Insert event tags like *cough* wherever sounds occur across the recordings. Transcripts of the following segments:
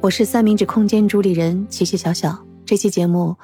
我是三明治空间主理人琪琪小小。这期节目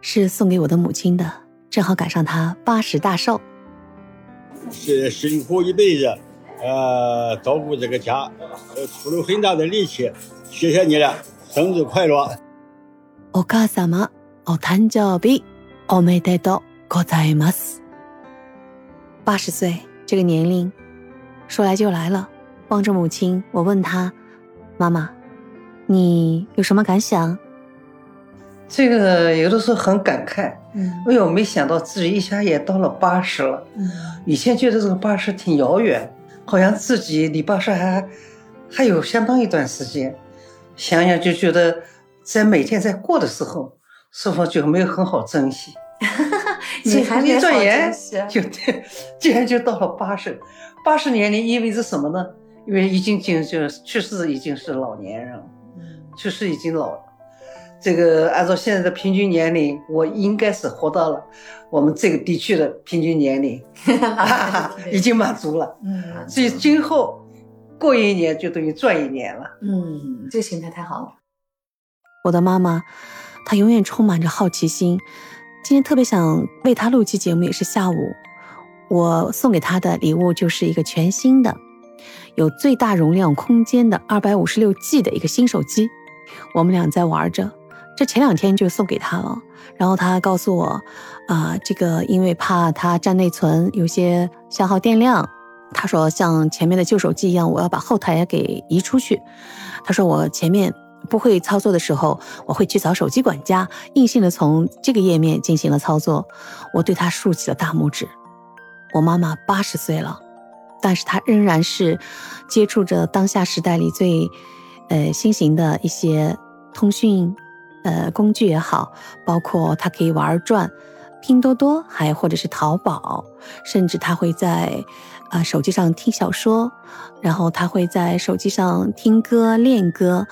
是送给我的母亲的，正好赶上她八十大寿。是辛苦一辈子，呃，照顾这个家，呃，出了很大的力气。谢谢你了，生日快乐！お母様、お誕生日おめでとうございます。八十岁这个年龄，说来就来了。望着母亲，我问她：“妈妈。” 你有什么感想？这个有的时候很感慨，嗯，哎呦，没想到自己一下也到了八十了，嗯，以前觉得这个八十挺遥远，好像自己离八十还还有相当一段时间，想想就觉得在每天在过的时候，是否就没有很好珍惜？*laughs* 你还没转眼就 *laughs* 竟然就到了八十，八十年龄意味着什么呢？因为已经经就去世已经是老年人了。确实已经老了，这个按照现在的平均年龄，我应该是活到了我们这个地区的平均年龄，*laughs* *laughs* 已经满足了。嗯，所以今后过一年就等于赚一年了。嗯，这个心态太好了。我的妈妈，她永远充满着好奇心。今天特别想为她录期节目，也是下午，我送给她的礼物就是一个全新的、有最大容量空间的二百五十六 G 的一个新手机。我们俩在玩着，这前两天就送给他了。然后他告诉我，啊，这个因为怕它占内存，有些消耗电量。他说像前面的旧手机一样，我要把后台给移出去。他说我前面不会操作的时候，我会去找手机管家，硬性的从这个页面进行了操作。我对他竖起了大拇指。我妈妈八十岁了，但是她仍然是接触着当下时代里最。呃，新型的一些通讯呃工具也好，包括它可以玩转拼多多，还或者是淘宝，甚至他会在啊手机上听小说，然后他会在手机上听歌练歌。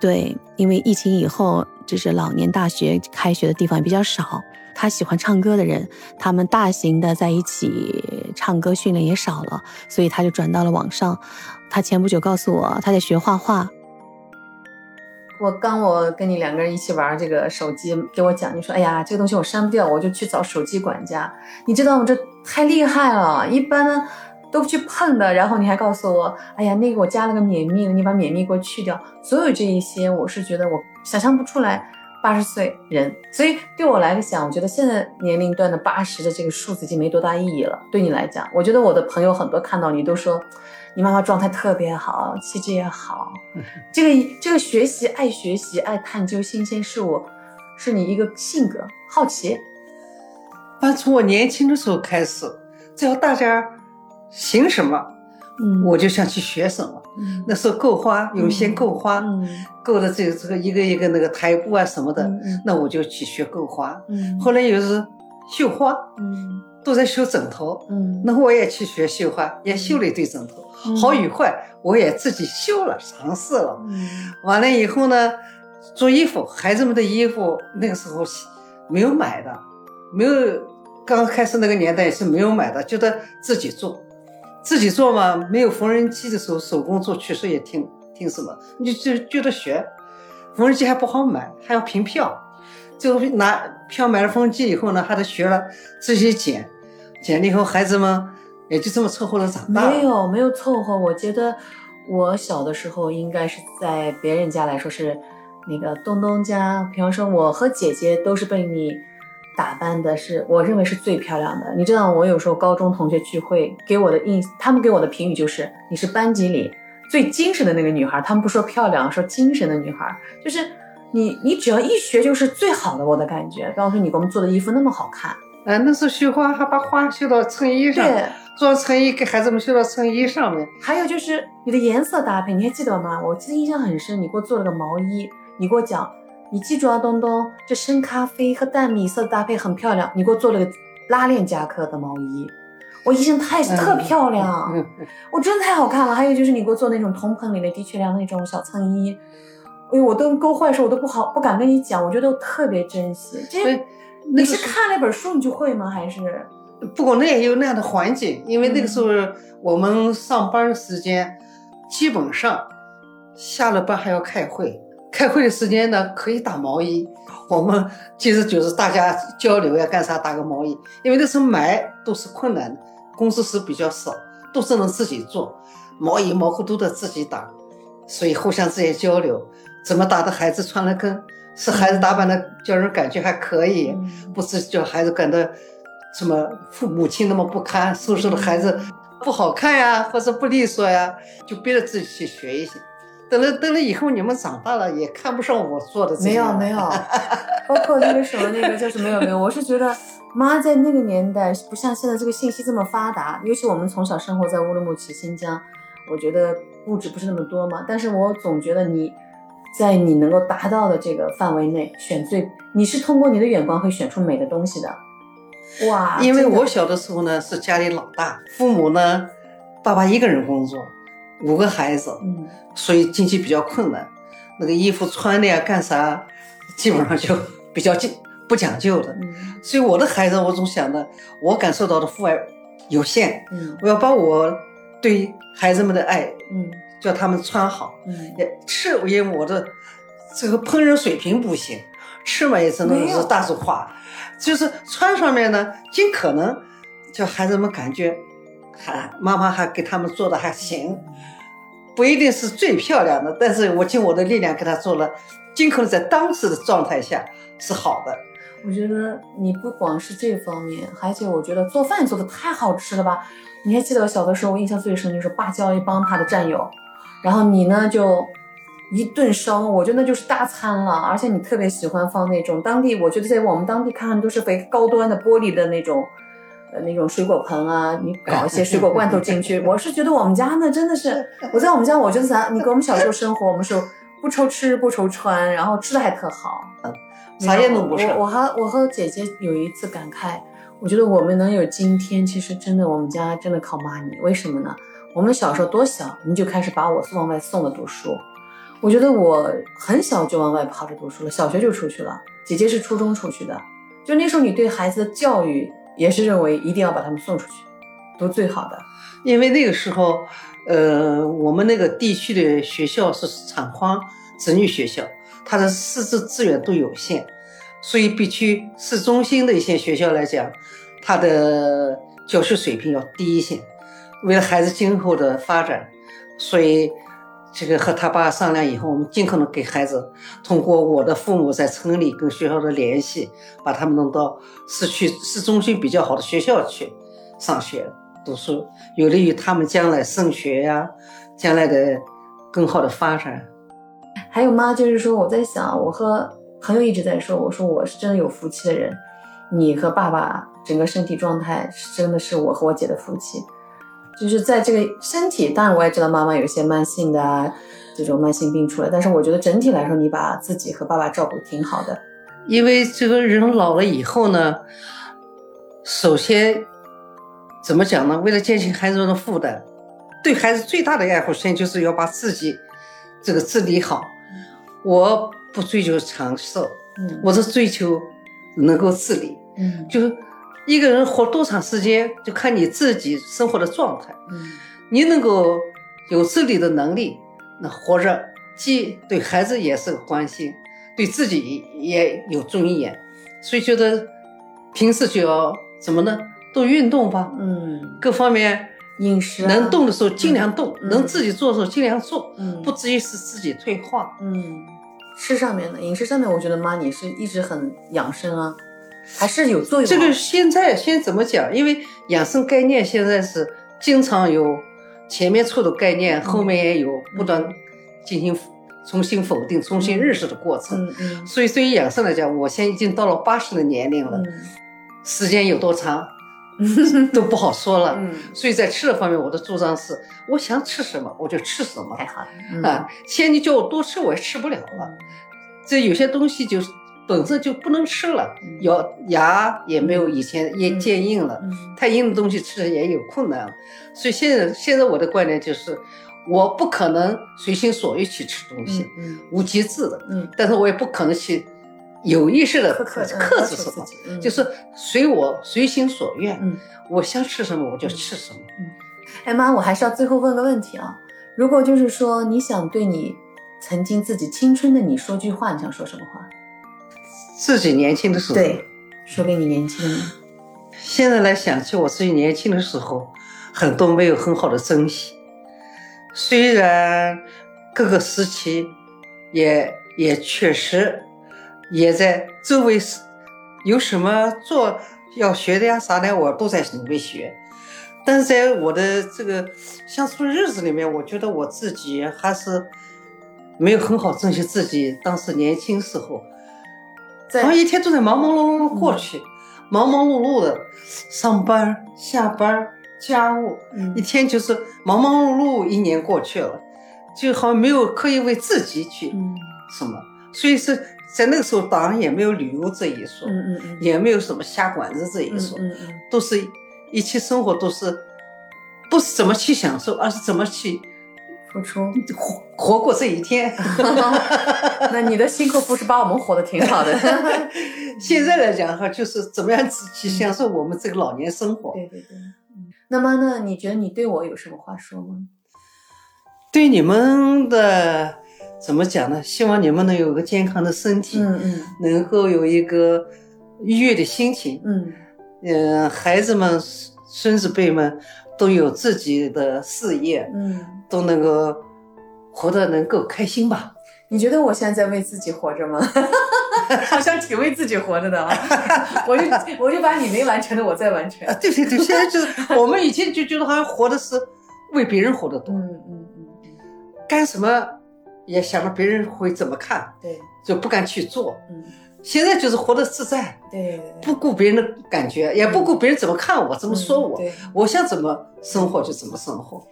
对，因为疫情以后，就是老年大学开学的地方也比较少，他喜欢唱歌的人，他们大型的在一起唱歌训练也少了，所以他就转到了网上。他前不久告诉我，他在学画画。我刚我跟你两个人一起玩这个手机，给我讲，你说哎呀，这个东西我删不掉，我就去找手机管家。你知道吗？这太厉害了，一般呢都去碰的。然后你还告诉我，哎呀，那个我加了个免密的，你把免密给我去掉。所有这一些，我是觉得我想象不出来八十岁人。所以对我来讲，我觉得现在年龄段的八十的这个数字已经没多大意义了。对你来讲，我觉得我的朋友很多看到你都说。你妈妈状态特别好，气质也好。这个这个学习爱学习爱探究新鲜事物，是你一个性格好奇。反正从我年轻的时候开始，只要大家行什么，嗯，我就想去学什么。嗯，那时候购花，有些购花，嗯，购的这个这个一个一个那个台布啊什么的，嗯，那我就去学购花。嗯，后来又是绣花，嗯。都在绣枕头，嗯，那我也去学绣花，也绣了一对枕头，好与坏我也自己绣了，尝试了，嗯，完了以后呢，做衣服，孩子们的衣服那个时候没有买的，没有，刚开始那个年代是没有买的，觉得自己做，自己做嘛，没有缝纫机的时候，手工做确实也挺挺什么，你就觉得学，缝纫机还不好买，还要凭票，最后拿票买了缝纫机以后呢，还得学了自己剪。剪了以后，孩子们也就这么凑合着长大。没有，没有凑合。我觉得我小的时候应该是在别人家来说是那个东东家。比方说，我和姐姐都是被你打扮的，是我认为是最漂亮的。你知道，我有时候高中同学聚会给我的印，他们给我的评语就是你是班级里最精神的那个女孩。他们不说漂亮，说精神的女孩，就是你，你只要一学就是最好的。我的感觉，比方说你给我们做的衣服那么好看。嗯，那时候绣花还把花绣到衬衣上，做衬衣给孩子们绣到衬衣上面。还有就是你的颜色搭配，你还记得吗？我记得印象很深，你给我做了个毛衣，你给我讲，你记住啊，东东，这深咖啡和淡米色的搭配很漂亮，你给我做了个拉链夹克的毛衣，我印象太特漂 *laughs* 亮，嗯 *laughs* 我真的太好看了。还有就是你给我做那种铜盆里的的确良那种小衬衣，哎呦，我都勾坏时候我都不好不敢跟你讲，我觉得我特别珍惜。这。你是看那本书你就会吗？还是？不过那也有那样的环境，因为那个时候我们上班时间，基本上下了班还要开会，开会的时间呢，可以打毛衣。我们其实就是大家交流呀，干啥打个毛衣。因为那时候买都是困难的，工资是比较少，都是能自己做，毛衣毛裤都得自己打，所以互相之间交流，怎么打的孩子穿了更是孩子打扮的叫人感觉还可以，不是叫孩子感到什么父母亲那么不堪，收拾的孩子不好看呀，或者不利索呀，就逼着自己去学一些。等了等了以后，你们长大了也看不上我做的这没有没有，*laughs* 包括那个什么那个就是没有没有。我是觉得妈在那个年代不像现在这个信息这么发达，尤其我们从小生活在乌鲁木齐新疆，我觉得物质不是那么多嘛。但是我总觉得你在你能够达到的这个范围内选最，你是通过你的眼光会选出美的东西的。哇，因为我小的时候呢是家里老大，父母呢爸爸一个人工作。五个孩子，嗯，所以经济比较困难，那个衣服穿的呀，干啥，基本上就比较讲不讲究的。所以我的孩子，我总想着，我感受到的父爱有限，嗯，我要把我对孩子们的爱，嗯，叫他们穿好，嗯，也吃，因为我的这个烹饪水平不行，吃嘛也只能是大众化，就是穿上面呢，尽可能叫孩子们感觉。还妈妈还给他们做的还行，不一定是最漂亮的，但是我尽我的力量给他做了，尽可能在当时的状态下是好的。我觉得你不光是这方面，而且我觉得做饭做的太好吃了吧？你还记得我小的时候，我印象最深就是爸叫一帮他的战友，然后你呢就一顿烧，我觉得那就是大餐了。而且你特别喜欢放那种当地，我觉得在我们当地看都是非高端的玻璃的那种。呃，那种水果盆啊，你搞一些水果罐头进去。*laughs* 我是觉得我们家呢，真的是我在我们家，我觉得咱，你跟我们小时候生活，我们是不愁吃不愁穿，然后吃的还特好，嗯，啥也弄不上。我我和我和姐姐有一次感慨，我觉得我们能有今天，其实真的我们家真的靠妈咪。为什么呢？我们小时候多小，你就开始把我往外送了读书。我觉得我很小就往外跑着读书了，小学就出去了。姐姐是初中出去的，就那时候你对孩子的教育。也是认为一定要把他们送出去，读最好的，因为那个时候，呃，我们那个地区的学校是厂荒子女学校，它的师资资源都有限，所以比起市中心的一些学校来讲，它的教学水平要低一些。为了孩子今后的发展，所以。这个和他爸商量以后，我们尽可能给孩子通过我的父母在村里跟学校的联系，把他们弄到市区市中心比较好的学校去上学读书，有利于他们将来升学呀，将来的更好的发展。还有妈，就是说我在想，我和朋友一直在说，我说我是真的有福气的人，你和爸爸整个身体状态真的是我和我姐的福气。就是在这个身体，当然我也知道妈妈有一些慢性的啊，这种慢性病出来，但是我觉得整体来说，你把自己和爸爸照顾挺好的。因为这个人老了以后呢，首先怎么讲呢？为了减轻孩子的负担，对孩子最大的爱护，首先就是要把自己这个治理好。我不追求长寿，嗯，我是追求能够自理，嗯，就是。一个人活多长时间，就看你自己生活的状态。嗯，你能够有自理的能力，那活着既对孩子也是个关心，对自己也有尊严。所以觉得平时就要怎么呢？多运动吧。嗯，各方面饮食能动的时候尽量动，能自己做的时候尽量做。嗯，不至于使自己退化。嗯，吃上面的饮食上面，我觉得妈你是一直很养生啊。还是有作用。这个现在先怎么讲？因为养生概念现在是经常有前面错的概念，后面也有不断进行重新否定、重新认识的过程。嗯嗯。所以对于养生来讲，我现在已经到了八十的年龄了，时间有多长 *laughs* 都不好说了。嗯。所以在吃的方面，我的主张是：我想吃什么我就吃什么。太好了。啊，现在你叫我多吃，我也吃不了了。这有些东西就是。本身就不能吃了，咬牙也没有以前也坚硬了，太硬的东西吃也有困难，所以现在现在我的观点就是，我不可能随心所欲去吃东西，无节制的，但是我也不可能去有意识的克制什么，就是随我随心所愿，我想吃什么我就吃什么。哎妈，我还是要最后问个问题啊，如果就是说你想对你曾经自己青春的你说句话，你想说什么话？自己年轻的时候，对，说给你年轻。现在来想起我自己年轻的时候，很多没有很好的珍惜。虽然各个时期也也确实也在周围是有什么做要学的呀啥的，我都在努力学。但是在我的这个相处的日子里面，我觉得我自己还是没有很好珍惜自己当时年轻时候，好像一天都在忙忙碌碌的过去，忙忙碌碌的上班下班家务，一天就是忙忙碌碌，一年过去了，就好像没有刻意为自己去什么，所以是在那个时候当然也没有旅游这一说，嗯嗯嗯，也没有什么下馆子这一说，嗯嗯，都是。一切生活都是不是怎么去享受，而是怎么去付出活活过这一天。*laughs* *laughs* 那你的辛苦不是把我们活得挺好的？*laughs* 现在来讲哈，就是怎么样去享受我们这个老年生活。对对对。那么呢？你觉得你对我有什么话说吗？对你们的怎么讲呢？希望你们能有个健康的身体，嗯嗯，能够有一个愉悦的心情，嗯。嗯，孩子们、孙子辈们都有自己的事业，嗯，都能够活得能够开心吧？你觉得我现在在为自己活着吗？*laughs* 好像挺为自己活着的啊！*laughs* 我就我就把你没完成的我再完成。对对对，现在就是 *laughs* 我们以前就觉得好像活的是为别人活得多，嗯嗯嗯，干什么也想着别人会怎么看，对，就不敢去做，嗯。现在就是活得自在，对，不顾别人的感觉，也不顾别人怎么看我，怎么说我，我想怎么生活就怎么生活，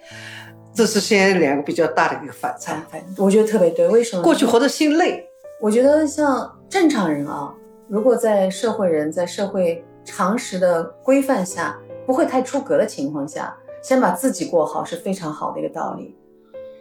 这是现在两个比较大的一个反差。我觉得特别对，为什么？过去活得心累。我觉得像正常人啊，如果在社会人在社会常识的规范下，不会太出格的情况下，先把自己过好是非常好的一个道理。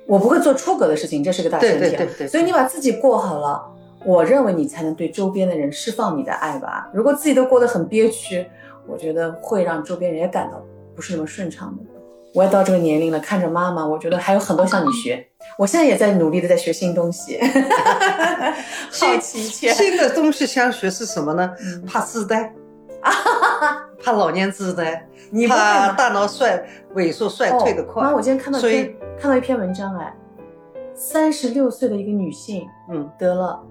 我不会做出格的事情，这是个大前提。对对对。所以你把自己过好了。我认为你才能对周边的人释放你的爱吧。如果自己都过得很憋屈，我觉得会让周边人也感到不是那么顺畅的。我也到这个年龄了，看着妈妈，我觉得还有很多向你学。我现在也在努力的在学新东西，*laughs* 好奇切。新的东西想学是什么呢？怕痴呆，怕老年痴呆，你怕大脑衰萎缩衰退的快。妈，我今天看到一篇看到一篇文章，哎，三十六岁的一个女性，嗯，得了。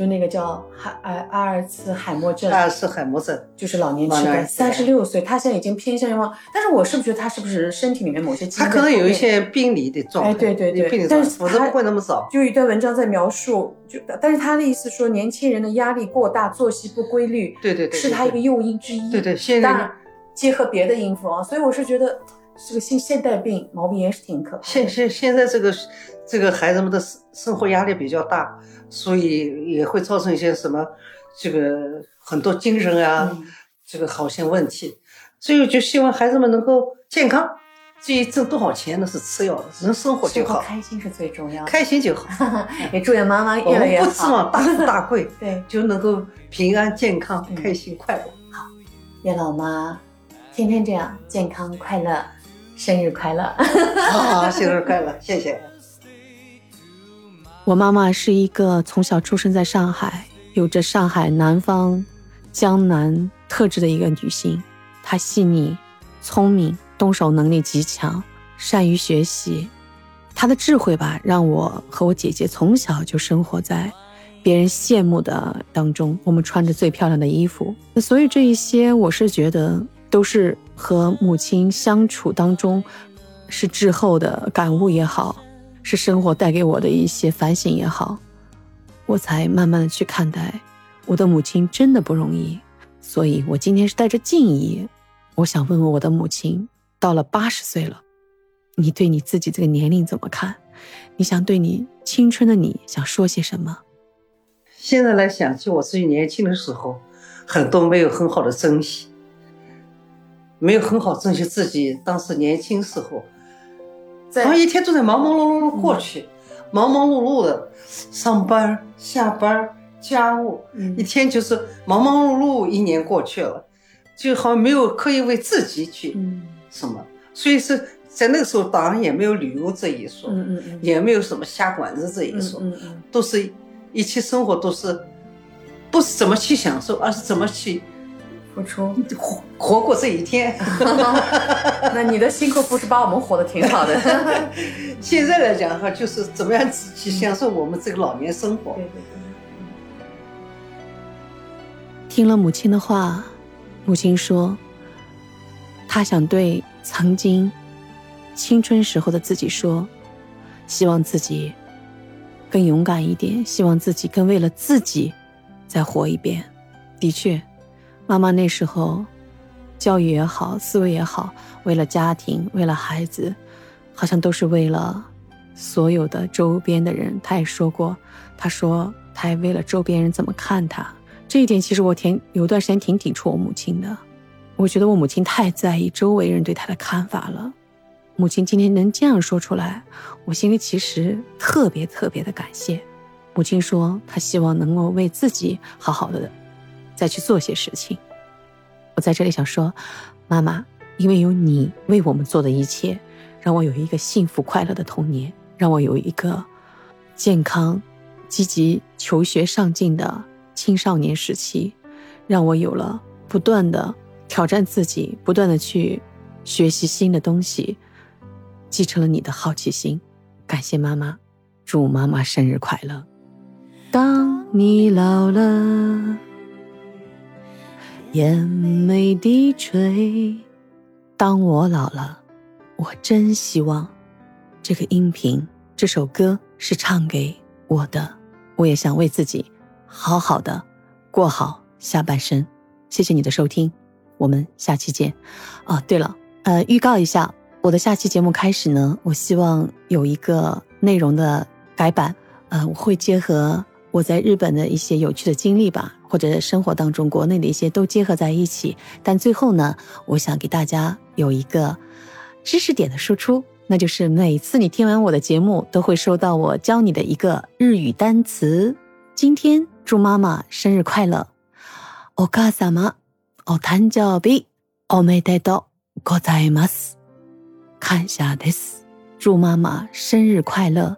就那个叫海阿阿尔茨海默症，阿尔茨海默症就是老年痴呆，三十六岁，他现在已经偏向于往，但是我是不是觉得他是不是身体里面某些他可能有一些病理的状态，哎，对对对，但是否则不会那么早。就一段文章在描述，就但是他的意思说，年轻人的压力过大，作息不规律，对对对，是他一个诱因之一。对对，现在结合别的因素啊，所以我是觉得这个现现代病毛病也是挺可怕。现现现在这个这个孩子们的生生活压力比较大。所以也会造成一些什么，这个很多精神啊，这个好些问题。所以就希望孩子们能够健康。至于挣多少钱那是次要的，能生活就好，开心是最重要的，开心就好。*laughs* 也祝愿妈妈越来越好。我们不指望大富大贵，*laughs* 对，就能够平安健康、开心快乐。好，愿老妈天天这样健康快乐，生日快乐！好，生日快乐，谢谢。我妈妈是一个从小出生在上海，有着上海南方江南特质的一个女性。她细腻、聪明，动手能力极强，善于学习。她的智慧吧，让我和我姐姐从小就生活在别人羡慕的当中。我们穿着最漂亮的衣服，所以这一些，我是觉得都是和母亲相处当中是滞后的感悟也好。是生活带给我的一些反省也好，我才慢慢的去看待我的母亲真的不容易，所以我今天是带着敬意，我想问问我的母亲，到了八十岁了，你对你自己这个年龄怎么看？你想对你青春的你想说些什么？现在来想起我自己年轻的时候，很多没有很好的珍惜，没有很好珍惜自己当时年轻时候。然后一天都在忙忙碌碌的过去，忙忙碌碌的上班下班家务，一天就是忙忙碌碌，一年过去了，就好像没有刻意为自己去什么，所以是在那个时候，当然也没有旅游这一说，也没有什么下馆子这一说，都是一起生活，都是不是怎么去享受，而是怎么去付出，活活过这一天。*laughs* 那你的辛苦不是把我们活得挺好的？*laughs* 现在来讲哈，就是怎么样去享受我们这个老年生活。对对对。听了母亲的话，母亲说，她想对曾经青春时候的自己说，希望自己更勇敢一点，希望自己更为了自己再活一遍。的确，妈妈那时候教育也好，思维也好，为了家庭，为了孩子，好像都是为了所有的周边的人。她也说过，她说她也为了周边人怎么看她。这一点其实我挺有段时间挺抵触我母亲的，我觉得我母亲太在意周围人对她的看法了。母亲今天能这样说出来，我心里其实特别特别的感谢。母亲说她希望能够为自己好好的再去做些事情。我在这里想说，妈妈，因为有你为我们做的一切，让我有一个幸福快乐的童年，让我有一个健康、积极求学上进的。青少年时期，让我有了不断的挑战自己，不断的去学习新的东西，继承了你的好奇心。感谢妈妈，祝妈妈生日快乐。当你老了，眼眉低垂；当我老了，我真希望这个音频、这首歌是唱给我的。我也想为自己。好好的过好下半生，谢谢你的收听，我们下期见。啊，对了，呃，预告一下，我的下期节目开始呢，我希望有一个内容的改版，呃，我会结合我在日本的一些有趣的经历吧，或者生活当中国内的一些都结合在一起。但最后呢，我想给大家有一个知识点的输出，那就是每次你听完我的节目，都会收到我教你的一个日语单词。今天。祝妈妈生日快乐！お母様、お誕生日おめでとうございます。感謝です。祝妈妈生日快乐！